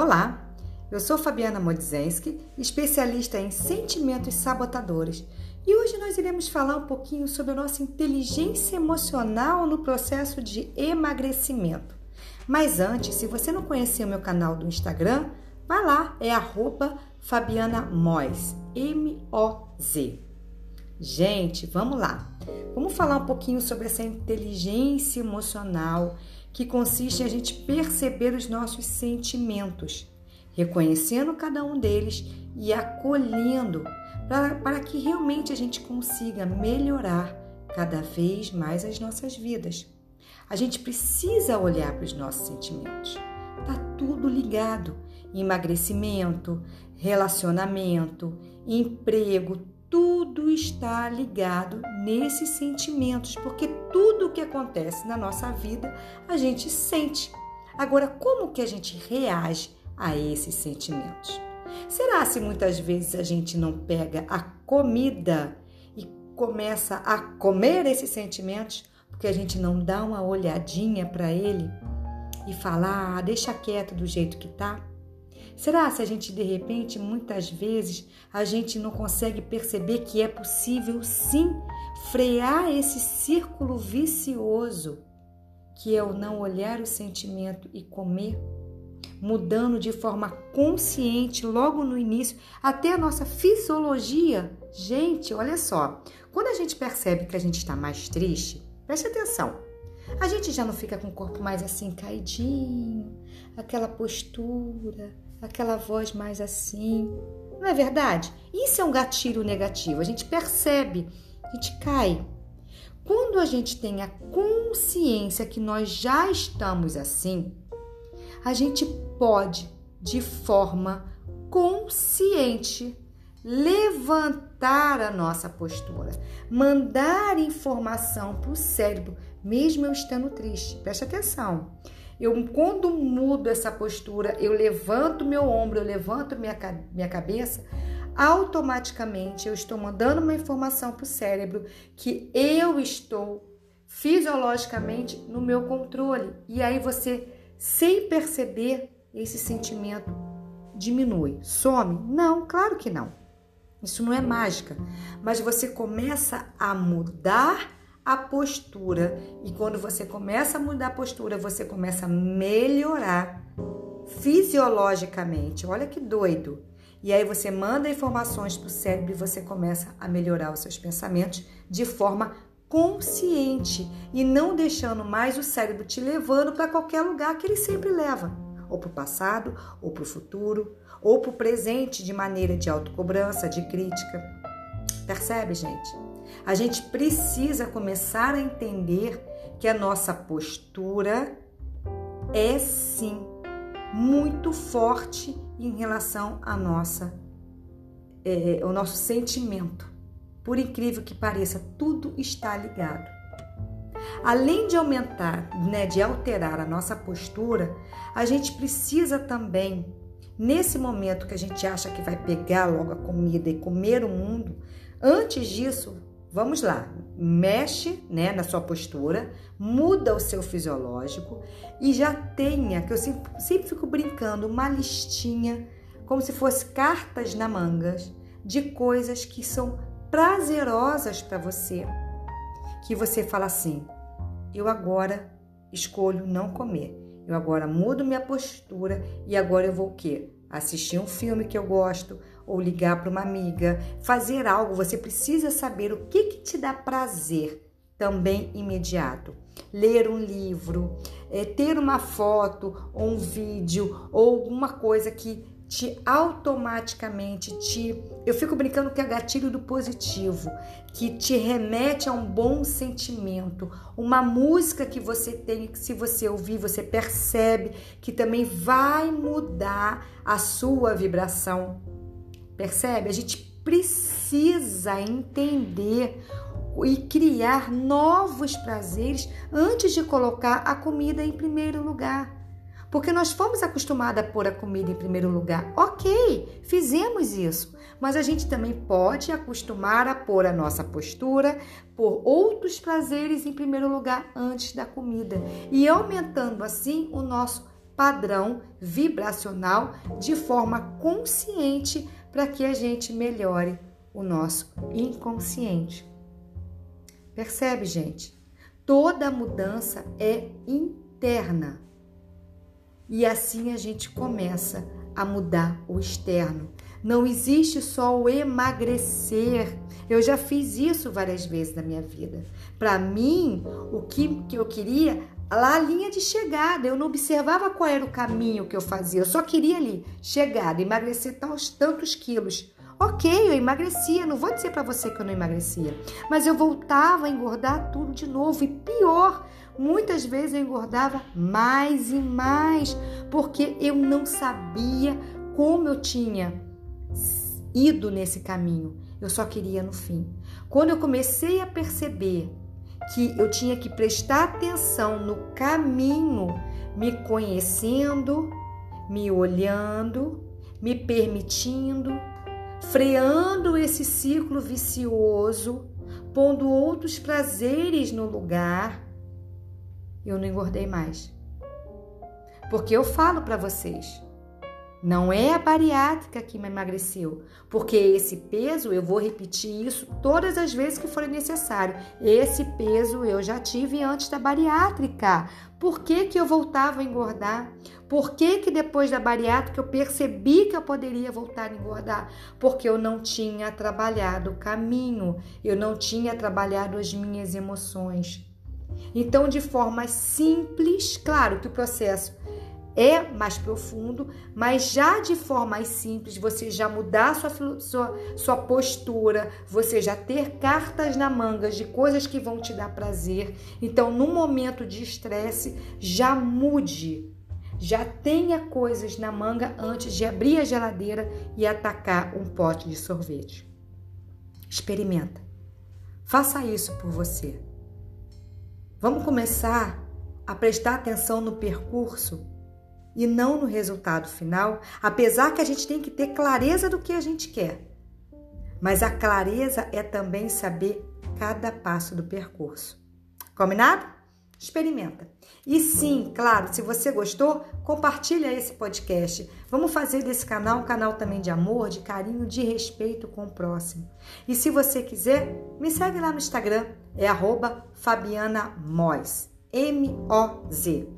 Olá, eu sou Fabiana Modzenski, especialista em sentimentos sabotadores, e hoje nós iremos falar um pouquinho sobre a nossa inteligência emocional no processo de emagrecimento. Mas antes, se você não conhecia o meu canal do Instagram, vá lá, é arroba Fabiana Moz, M-O-Z. Gente, vamos lá. Vamos falar um pouquinho sobre essa inteligência emocional que consiste em a gente perceber os nossos sentimentos, reconhecendo cada um deles e acolhendo para, para que realmente a gente consiga melhorar cada vez mais as nossas vidas. A gente precisa olhar para os nossos sentimentos. Tá tudo ligado. Emagrecimento, relacionamento, emprego, tudo está ligado nesses sentimentos, porque tudo o que acontece na nossa vida a gente sente. Agora, como que a gente reage a esses sentimentos? Será se muitas vezes a gente não pega a comida e começa a comer esses sentimentos porque a gente não dá uma olhadinha para ele e falar, ah, deixa quieto do jeito que tá? Será se a gente de repente, muitas vezes, a gente não consegue perceber que é possível sim frear esse círculo vicioso, que é o não olhar o sentimento e comer, mudando de forma consciente logo no início, até a nossa fisiologia. Gente, olha só, quando a gente percebe que a gente está mais triste, preste atenção. A gente já não fica com o corpo mais assim caidinho, aquela postura, aquela voz mais assim. Não é verdade? Isso é um gatilho negativo. A gente percebe, a gente cai. Quando a gente tem a consciência que nós já estamos assim, a gente pode, de forma consciente, levantar a nossa postura, mandar informação para o cérebro, mesmo eu estando triste. Preste atenção. Eu, quando mudo essa postura, eu levanto meu ombro, eu levanto minha, minha cabeça, automaticamente eu estou mandando uma informação para o cérebro que eu estou fisiologicamente no meu controle. E aí você, sem perceber, esse sentimento diminui, some? Não, claro que não. Isso não é mágica, mas você começa a mudar a postura. E quando você começa a mudar a postura, você começa a melhorar fisiologicamente. Olha que doido. E aí você manda informações para o cérebro e você começa a melhorar os seus pensamentos de forma consciente e não deixando mais o cérebro te levando para qualquer lugar que ele sempre leva, ou para o passado, ou para o futuro, ou para o presente de maneira de autocobrança, de crítica. Percebe, gente? A gente precisa começar a entender que a nossa postura é sim muito forte em relação à nossa, é, ao nosso sentimento. Por incrível que pareça, tudo está ligado. Além de aumentar, né, de alterar a nossa postura, a gente precisa também, nesse momento que a gente acha que vai pegar logo a comida e comer o mundo, antes disso, Vamos lá, mexe né, na sua postura, muda o seu fisiológico e já tenha, que eu sempre, sempre fico brincando, uma listinha, como se fosse cartas na mangas, de coisas que são prazerosas para você. Que você fala assim: eu agora escolho não comer, eu agora mudo minha postura e agora eu vou o quê? assistir um filme que eu gosto ou ligar para uma amiga, fazer algo, você precisa saber o que, que te dá prazer também imediato. Ler um livro, é, ter uma foto ou um vídeo ou alguma coisa que te automaticamente te. Eu fico brincando que é gatilho do positivo, que te remete a um bom sentimento, uma música que você tem, que se você ouvir, você percebe que também vai mudar a sua vibração. Percebe? A gente precisa entender e criar novos prazeres antes de colocar a comida em primeiro lugar porque nós fomos acostumados a pôr a comida em primeiro lugar. Ok, fizemos isso, mas a gente também pode acostumar a pôr a nossa postura por outros prazeres em primeiro lugar antes da comida e aumentando assim o nosso padrão vibracional de forma consciente para que a gente melhore o nosso inconsciente. Percebe, gente? Toda mudança é interna. E assim a gente começa a mudar o externo. Não existe só o emagrecer. Eu já fiz isso várias vezes na minha vida. Para mim, o que, eu queria, lá a linha de chegada, eu não observava qual era o caminho que eu fazia. Eu só queria ali, chegada, emagrecer tantos, tantos quilos. Ok, eu emagrecia, não vou dizer para você que eu não emagrecia, mas eu voltava a engordar tudo de novo e pior, muitas vezes eu engordava mais e mais, porque eu não sabia como eu tinha ido nesse caminho. Eu só queria no fim. Quando eu comecei a perceber que eu tinha que prestar atenção no caminho, me conhecendo, me olhando, me permitindo, freando esse ciclo vicioso, pondo outros prazeres no lugar, eu não engordei mais. Porque eu falo para vocês, não é a bariátrica que me emagreceu, porque esse peso, eu vou repetir isso todas as vezes que for necessário. Esse peso eu já tive antes da bariátrica. Por que, que eu voltava a engordar? Por que, que depois da bariátrica eu percebi que eu poderia voltar a engordar? Porque eu não tinha trabalhado o caminho, eu não tinha trabalhado as minhas emoções. Então, de forma simples, claro que o processo é mais profundo, mas já de forma mais simples, você já mudar sua, sua, sua postura, você já ter cartas na manga de coisas que vão te dar prazer. Então, no momento de estresse, já mude. Já tenha coisas na manga antes de abrir a geladeira e atacar um pote de sorvete. Experimenta. Faça isso por você. Vamos começar a prestar atenção no percurso e não no resultado final, apesar que a gente tem que ter clareza do que a gente quer. Mas a clareza é também saber cada passo do percurso. Combinado? Experimenta. E sim, claro, se você gostou, compartilha esse podcast. Vamos fazer desse canal um canal também de amor, de carinho, de respeito com o próximo. E se você quiser, me segue lá no Instagram, é arroba Fabiana Moz, M-O-Z.